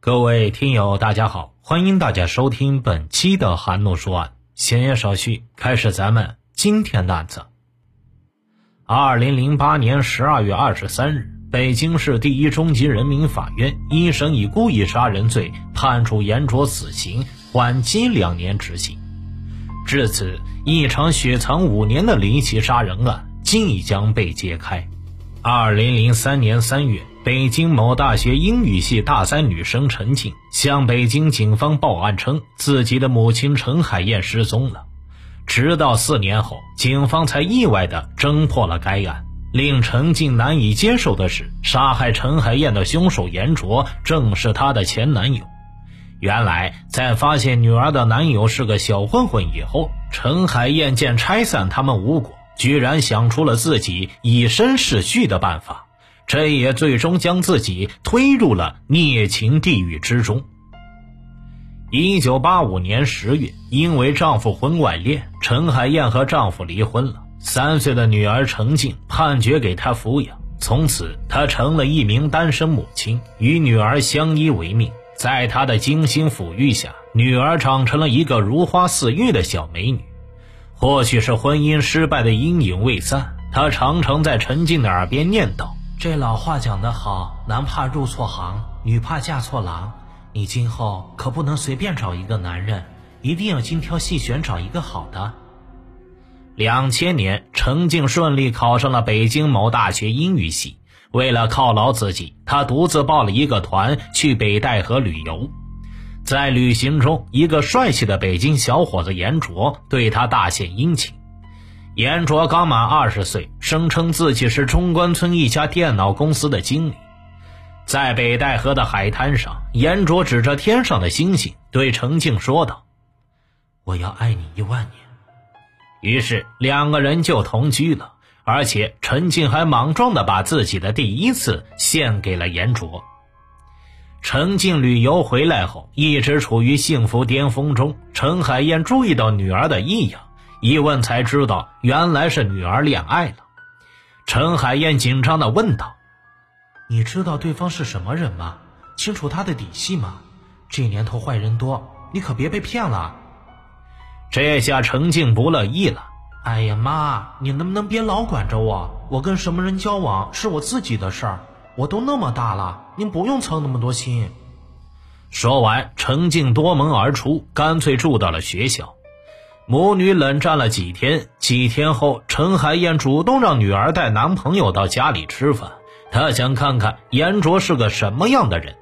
各位听友，大家好，欢迎大家收听本期的韩诺说案。闲言少叙，开始咱们今天的案子。二零零八年十二月二十三日，北京市第一中级人民法院一审以故意杀人罪判处严卓死刑，缓期两年执行。至此，一场雪藏五年的离奇杀人案即将被揭开。二零零三年三月。北京某大学英语系大三女生陈静向北京警方报案称，自己的母亲陈海燕失踪了。直到四年后，警方才意外地侦破了该案。令陈静难以接受的是，杀害陈海燕的凶手严卓正是她的前男友。原来，在发现女儿的男友是个小混混以后，陈海燕见拆散他们无果，居然想出了自己以身试婿的办法。这也最终将自己推入了孽情地狱之中。一九八五年十月，因为丈夫婚外恋，陈海燕和丈夫离婚了。三岁的女儿陈静判决给她抚养，从此她成了一名单身母亲，与女儿相依为命。在她的精心抚育下，女儿长成了一个如花似玉的小美女。或许是婚姻失败的阴影未散，她常常在陈静的耳边念叨。这老话讲得好，男怕入错行，女怕嫁错郎。你今后可不能随便找一个男人，一定要精挑细选找一个好的。两千年，陈静顺利考上了北京某大学英语系。为了犒劳自己，她独自报了一个团去北戴河旅游。在旅行中，一个帅气的北京小伙子严卓对她大献殷勤。严卓刚满二十岁，声称自己是中关村一家电脑公司的经理。在北戴河的海滩上，严卓指着天上的星星，对程静说道：“我要爱你一万年。”于是两个人就同居了，而且陈静还莽撞地把自己的第一次献给了严卓。陈静旅游回来后，一直处于幸福巅峰中。陈海燕注意到女儿的异样。一问才知道，原来是女儿恋爱了。陈海燕紧张的问道：“你知道对方是什么人吗？清楚他的底细吗？这年头坏人多，你可别被骗了。”这下陈静不乐意了：“哎呀妈，你能不能别老管着我？我跟什么人交往是我自己的事儿，我都那么大了，您不用操那么多心。”说完，陈静夺门而出，干脆住到了学校。母女冷战了几天，几天后，陈海燕主动让女儿带男朋友到家里吃饭，她想看看严卓是个什么样的人。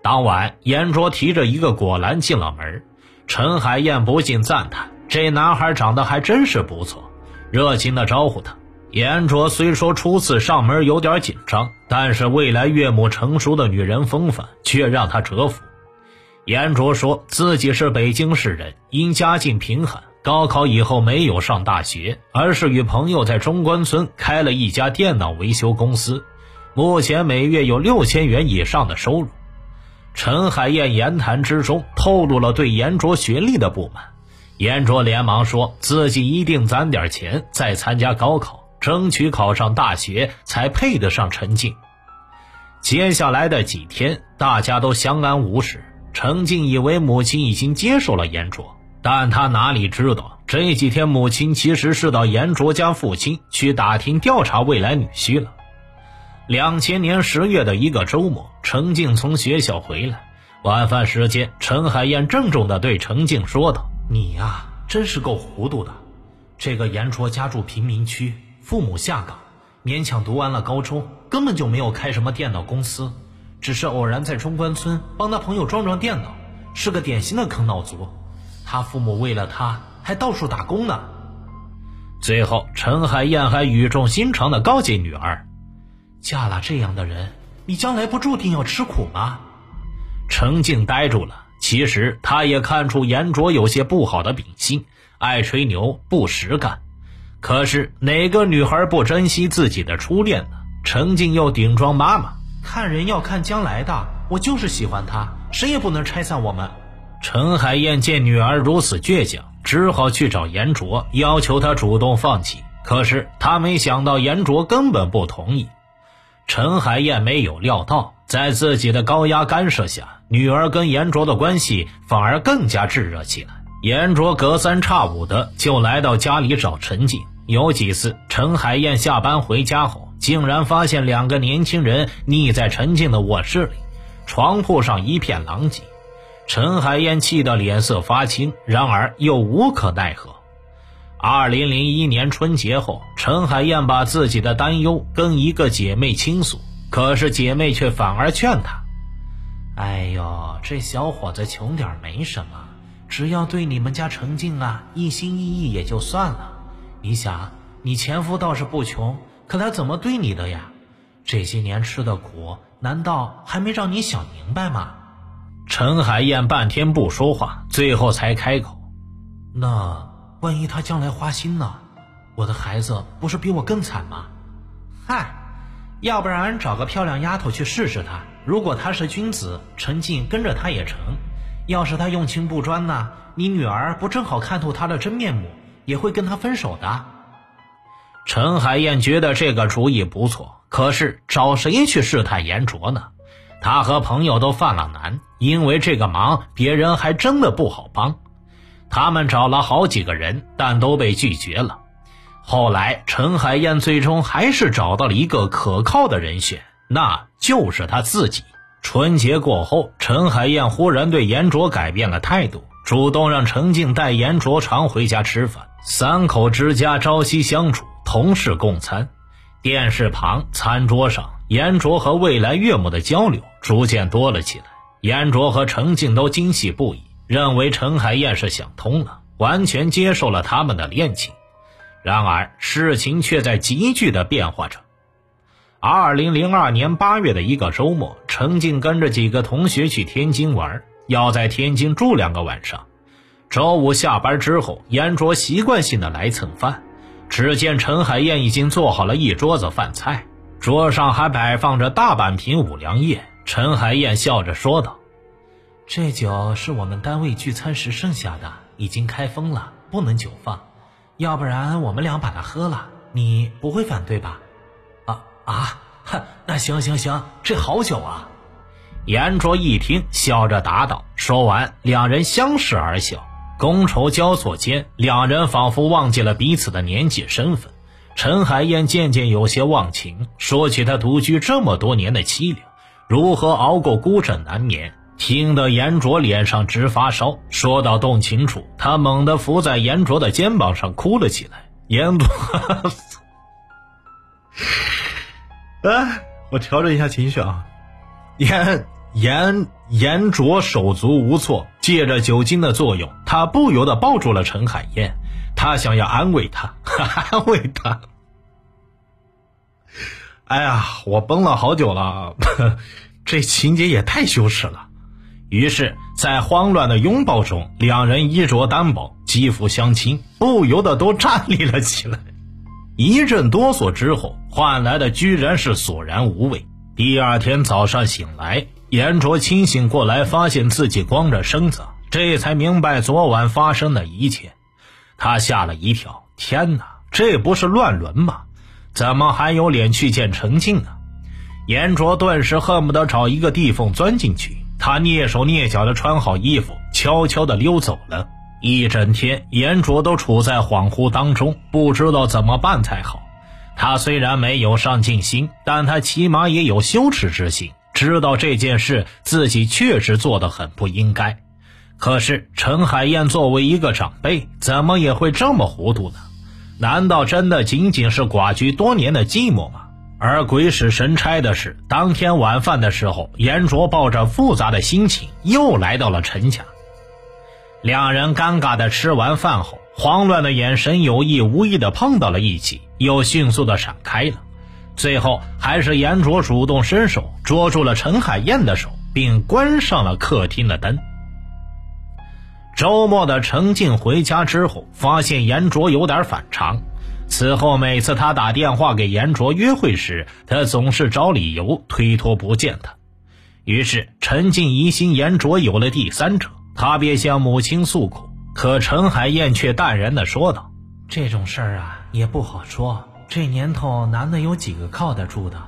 当晚，严卓提着一个果篮进了门，陈海燕不禁赞叹：“这男孩长得还真是不错。”热情地招呼他。严卓虽说初次上门有点紧张，但是未来岳母成熟的女人风范却让他折服。严卓说自己是北京市人，因家境贫寒，高考以后没有上大学，而是与朋友在中关村开了一家电脑维修公司，目前每月有六千元以上的收入。陈海燕言谈之中透露了对严卓学历的不满，严卓连忙说自己一定攒点钱再参加高考，争取考上大学才配得上陈静。接下来的几天，大家都相安无事。程静以为母亲已经接受了严卓，但他哪里知道，这几天母亲其实是到严卓家父亲去打听调查未来女婿了。两千年十月的一个周末，程静从学校回来，晚饭时间，陈海燕郑重地对程静说道：“你呀，真是够糊涂的。这个严卓家住贫民区，父母下岗，勉强读完了高中，根本就没有开什么电脑公司。”只是偶然在中关村帮他朋友装装电脑，是个典型的坑脑族。他父母为了他还到处打工呢。最后，陈海燕还语重心长的告诫女儿：“嫁了这样的人，你将来不注定要吃苦吗？”程静呆住了。其实，他也看出严卓有些不好的秉性，爱吹牛，不实干。可是，哪个女孩不珍惜自己的初恋呢？程静又顶撞妈妈。看人要看将来的，我就是喜欢他，谁也不能拆散我们。陈海燕见女儿如此倔强，只好去找严卓，要求他主动放弃。可是他没想到严卓根本不同意。陈海燕没有料到，在自己的高压干涉下，女儿跟严卓的关系反而更加炙热起来。严卓隔三差五的就来到家里找陈静，有几次陈海燕下班回家后，竟然发现两个年轻人腻在陈静的卧室里，床铺上一片狼藉。陈海燕气得脸色发青，然而又无可奈何。二零零一年春节后，陈海燕把自己的担忧跟一个姐妹倾诉，可是姐妹却反而劝她：“哎呦，这小伙子穷点没什么，只要对你们家陈静啊一心一意也就算了。你想，你前夫倒是不穷，可他怎么对你的呀？这些年吃的苦，难道还没让你想明白吗？”陈海燕半天不说话，最后才开口：“那……”万一他将来花心呢？我的孩子不是比我更惨吗？嗨，要不然找个漂亮丫头去试试他。如果他是君子，陈静跟着他也成；要是他用情不专呢？你女儿不正好看透他的真面目，也会跟他分手的。陈海燕觉得这个主意不错，可是找谁去试探严卓呢？他和朋友都犯了难，因为这个忙别人还真的不好帮。他们找了好几个人，但都被拒绝了。后来，陈海燕最终还是找到了一个可靠的人选，那就是他自己。春节过后，陈海燕忽然对严卓改变了态度，主动让陈静带严卓常回家吃饭。三口之家朝夕相处，同事共餐。电视旁，餐桌上，严卓和未来岳母的交流逐渐多了起来。严卓和陈静都惊喜不已。认为陈海燕是想通了，完全接受了他们的恋情。然而事情却在急剧的变化着。二零零二年八月的一个周末，陈静跟着几个同学去天津玩，要在天津住两个晚上。周五下班之后，严卓习惯性的来蹭饭。只见陈海燕已经做好了一桌子饭菜，桌上还摆放着大半瓶五粮液。陈海燕笑着说道。这酒是我们单位聚餐时剩下的，已经开封了，不能久放。要不然我们俩把它喝了，你不会反对吧？啊啊，哼，那行行行，这好酒啊！严卓一听，笑着答道。说完，两人相视而笑，觥筹交错间，两人仿佛忘记了彼此的年纪、身份。陈海燕渐渐有些忘情，说起她独居这么多年的凄凉，如何熬过孤枕难眠。听得严卓脸上直发烧，说到动情处，他猛地伏在严卓的肩膀上哭了起来。严卓，哎，我调整一下情绪啊。严严严卓手足无措，借着酒精的作用，他不由得抱住了陈海燕，他想要安慰她，安慰她。哎呀，我崩了好久了，这情节也太羞耻了。于是，在慌乱的拥抱中，两人衣着单薄，肌肤相亲，不由得都站立了起来。一阵哆嗦之后，换来的居然是索然无味。第二天早上醒来，严卓清醒过来，发现自己光着身子，这才明白昨晚发生的一切。他吓了一跳，天哪，这不是乱伦吗？怎么还有脸去见陈静呢？严卓顿时恨不得找一个地缝钻进去。他蹑手蹑脚地穿好衣服，悄悄地溜走了。一整天，严卓都处在恍惚当中，不知道怎么办才好。他虽然没有上进心，但他起码也有羞耻之心，知道这件事自己确实做得很不应该。可是陈海燕作为一个长辈，怎么也会这么糊涂呢？难道真的仅仅是寡居多年的寂寞吗？而鬼使神差的是，当天晚饭的时候，严卓抱着复杂的心情又来到了陈家。两人尴尬的吃完饭后，慌乱的眼神有意无意的碰到了一起，又迅速的闪开了。最后，还是严卓主动伸手捉住了陈海燕的手，并关上了客厅的灯。周末的陈静回家之后，发现严卓有点反常。此后，每次他打电话给严卓约会时，他总是找理由推脱不见他。于是，陈静疑心严卓有了第三者，他便向母亲诉苦。可陈海燕却淡然地说道：“这种事儿啊，也不好说。这年头，男的有几个靠得住的？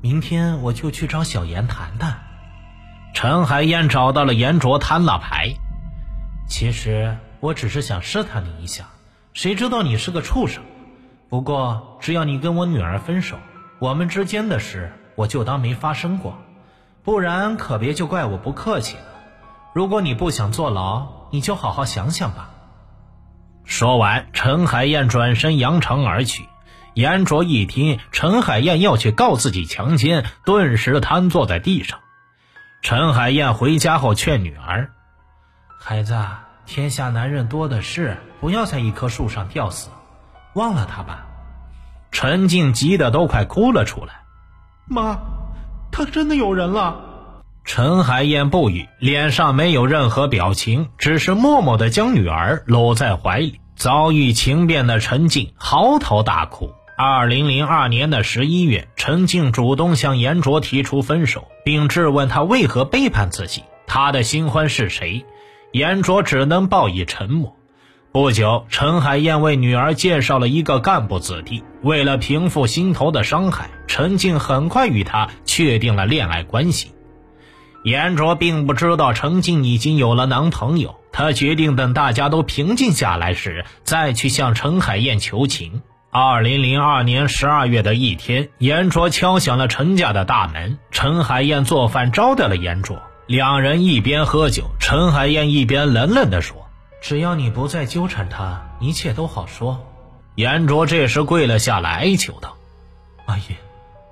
明天我就去找小严谈谈。”陈海燕找到了严卓摊了牌。其实我只是想试探你一下，谁知道你是个畜生。不过只要你跟我女儿分手，我们之间的事我就当没发生过。不然可别就怪我不客气了。如果你不想坐牢，你就好好想想吧。说完，陈海燕转身扬长而去。严卓一听陈海燕要去告自己强奸，顿时瘫坐在地上。陈海燕回家后劝女儿：“孩子，天下男人多的是，不要在一棵树上吊死，忘了他吧。”陈静急得都快哭了出来：“妈。”他真的有人了。陈海燕不语，脸上没有任何表情，只是默默地将女儿搂在怀里。遭遇情变的陈静嚎啕大哭。二零零二年的十一月，陈静主动向严卓提出分手，并质问他为何背叛自己，他的新欢是谁。严卓只能报以沉默。不久，陈海燕为女儿介绍了一个干部子弟。为了平复心头的伤害，陈静很快与他确定了恋爱关系。严卓并不知道陈静已经有了男朋友，他决定等大家都平静下来时再去向陈海燕求情。二零零二年十二月的一天，严卓敲响了陈家的大门，陈海燕做饭招待了严卓，两人一边喝酒，陈海燕一边冷冷地说。只要你不再纠缠他，一切都好说。严卓这时跪了下来，哀求道：“阿姨，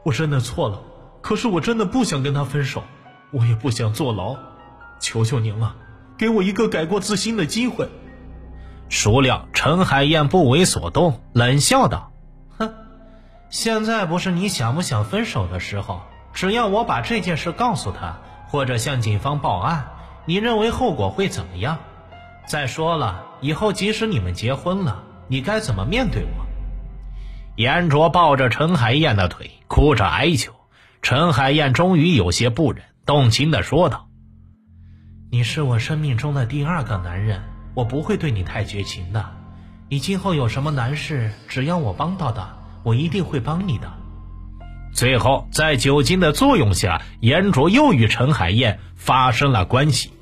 我真的错了，可是我真的不想跟他分手，我也不想坐牢，求求您了，给我一个改过自新的机会。”孰料陈海燕不为所动，冷笑道：“哼，现在不是你想不想分手的时候。只要我把这件事告诉他，或者向警方报案，你认为后果会怎么样？”再说了，以后即使你们结婚了，你该怎么面对我？严卓抱着陈海燕的腿，哭着哀求。陈海燕终于有些不忍，动情地说道：“你是我生命中的第二个男人，我不会对你太绝情的。你今后有什么难事，只要我帮到的，我一定会帮你的。”最后，在酒精的作用下，严卓又与陈海燕发生了关系。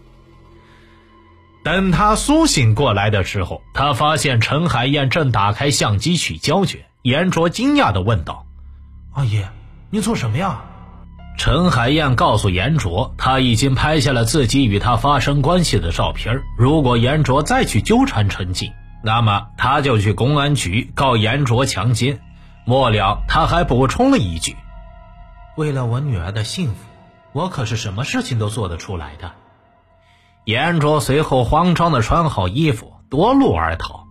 等他苏醒过来的时候，他发现陈海燕正打开相机取胶卷。严卓惊讶地问道：“阿姨，你做什么呀？”陈海燕告诉严卓，他已经拍下了自己与他发生关系的照片。如果严卓再去纠缠陈静，那么他就去公安局告严卓强奸。末了，他还补充了一句：“为了我女儿的幸福，我可是什么事情都做得出来的。”严卓随后慌张地穿好衣服，夺路而逃。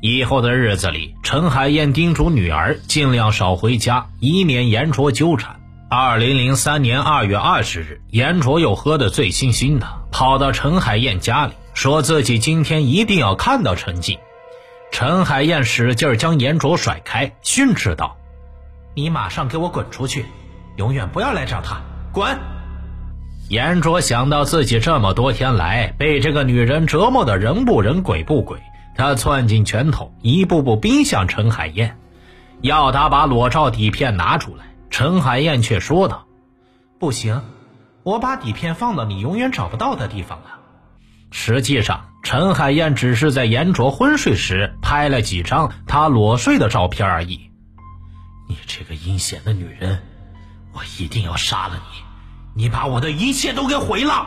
以后的日子里，陈海燕叮嘱女儿尽量少回家，以免严卓纠缠。二零零三年二月二十日，严卓又喝得醉醺醺的，跑到陈海燕家里，说自己今天一定要看到陈静。陈海燕使劲将严卓甩开，训斥道：“你马上给我滚出去，永远不要来找他，滚！”严卓想到自己这么多天来被这个女人折磨的人不人鬼不鬼，他攥紧拳头，一步步逼向陈海燕，要他把裸照底片拿出来。陈海燕却说道：“不行，我把底片放到你永远找不到的地方了。”实际上，陈海燕只是在严卓昏睡时拍了几张他裸睡的照片而已。你这个阴险的女人，我一定要杀了你！你把我的一切都给毁了！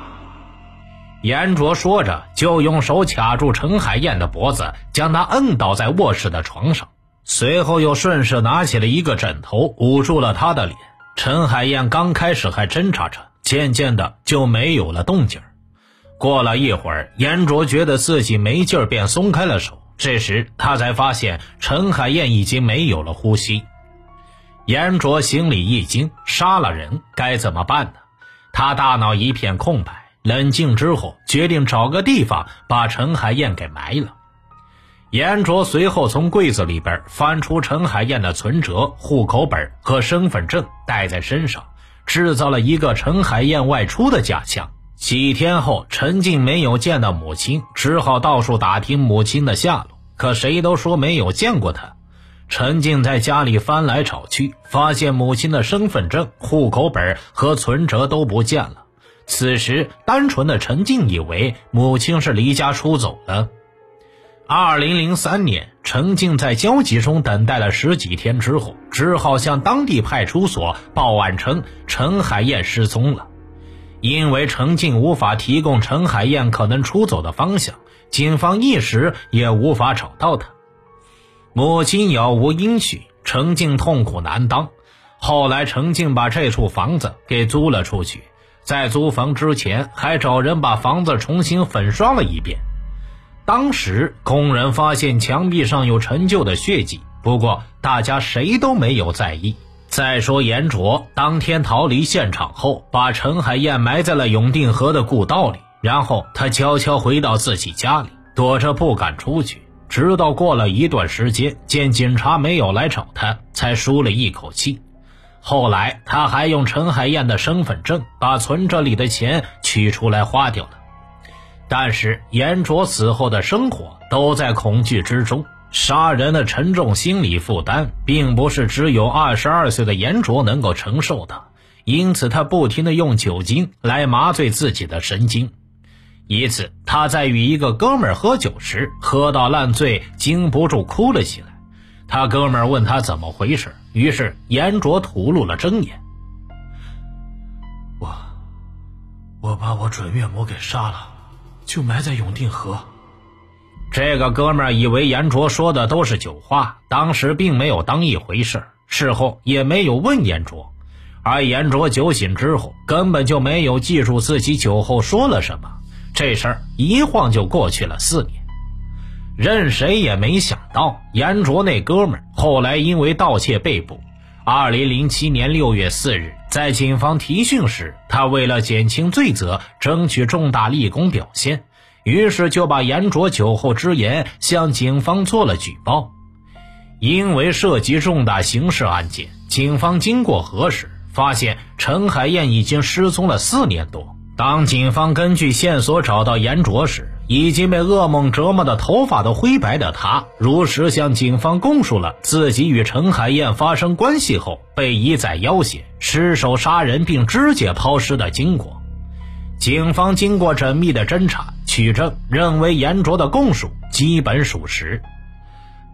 严卓说着，就用手卡住陈海燕的脖子，将她摁倒在卧室的床上，随后又顺势拿起了一个枕头捂住了她的脸。陈海燕刚开始还挣扎着，渐渐的就没有了动静过了一会儿，严卓觉得自己没劲儿，便松开了手。这时他才发现陈海燕已经没有了呼吸。严卓心里一惊，杀了人该怎么办呢？他大脑一片空白，冷静之后决定找个地方把陈海燕给埋了。严卓随后从柜子里边翻出陈海燕的存折、户口本和身份证，带在身上，制造了一个陈海燕外出的假象。几天后，陈静没有见到母亲，只好到处打听母亲的下落，可谁都说没有见过她。陈静在家里翻来找去，发现母亲的身份证、户口本和存折都不见了。此时，单纯的陈静以为母亲是离家出走了。二零零三年，陈静在焦急中等待了十几天之后，只好向当地派出所报案称陈海燕失踪了。因为陈静无法提供陈海燕可能出走的方向，警方一时也无法找到她。母亲杳无音讯，陈静痛苦难当。后来，陈静把这处房子给租了出去，在租房之前还找人把房子重新粉刷了一遍。当时工人发现墙壁上有陈旧的血迹，不过大家谁都没有在意。再说严卓当天逃离现场后，把陈海燕埋在了永定河的故道里，然后他悄悄回到自己家里，躲着不敢出去。直到过了一段时间，见警察没有来找他，才舒了一口气。后来他还用陈海燕的身份证把存折里的钱取出来花掉了。但是严卓死后的生活都在恐惧之中，杀人的沉重心理负担，并不是只有二十二岁的严卓能够承受的，因此他不停的用酒精来麻醉自己的神经。一次，他在与一个哥们喝酒时，喝到烂醉，禁不住哭了起来。他哥们问他怎么回事，于是严卓吐露了真言：“我，我把我准岳母给杀了。”就埋在永定河。这个哥们儿以为严卓说的都是酒话，当时并没有当一回事，事后也没有问严卓。而严卓酒醒之后，根本就没有记住自己酒后说了什么。这事儿一晃就过去了四年。任谁也没想到，严卓那哥们儿后来因为盗窃被捕。二零零七年六月四日，在警方提讯时，他为了减轻罪责，争取重大立功表现，于是就把严卓酒后之言向警方做了举报。因为涉及重大刑事案件，警方经过核实，发现陈海燕已经失踪了四年多。当警方根据线索找到严卓时，已经被噩梦折磨的头发都灰白的他，如实向警方供述了自己与陈海燕发生关系后被一再要挟、失手杀人并肢解抛尸的经过。警方经过缜密的侦查取证，认为严卓的供述基本属实。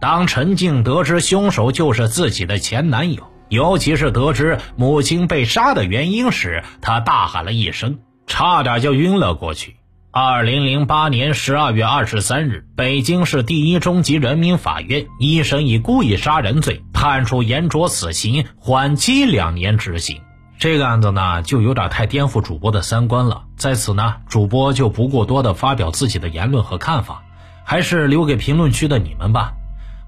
当陈静得知凶手就是自己的前男友，尤其是得知母亲被杀的原因时，他大喊了一声，差点就晕了过去。二零零八年十二月二十三日，北京市第一中级人民法院一审以故意杀人罪判处严卓死刑，缓期两年执行。这个案子呢，就有点太颠覆主播的三观了。在此呢，主播就不过多的发表自己的言论和看法，还是留给评论区的你们吧。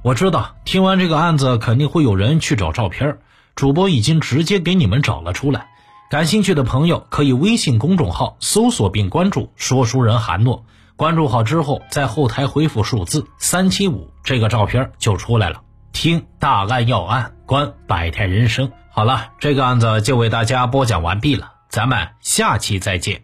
我知道听完这个案子，肯定会有人去找照片，主播已经直接给你们找了出来。感兴趣的朋友可以微信公众号搜索并关注“说书人韩诺”，关注好之后，在后台回复数字三七五，这个照片就出来了。听大案要案，观百态人生。好了，这个案子就为大家播讲完毕了，咱们下期再见。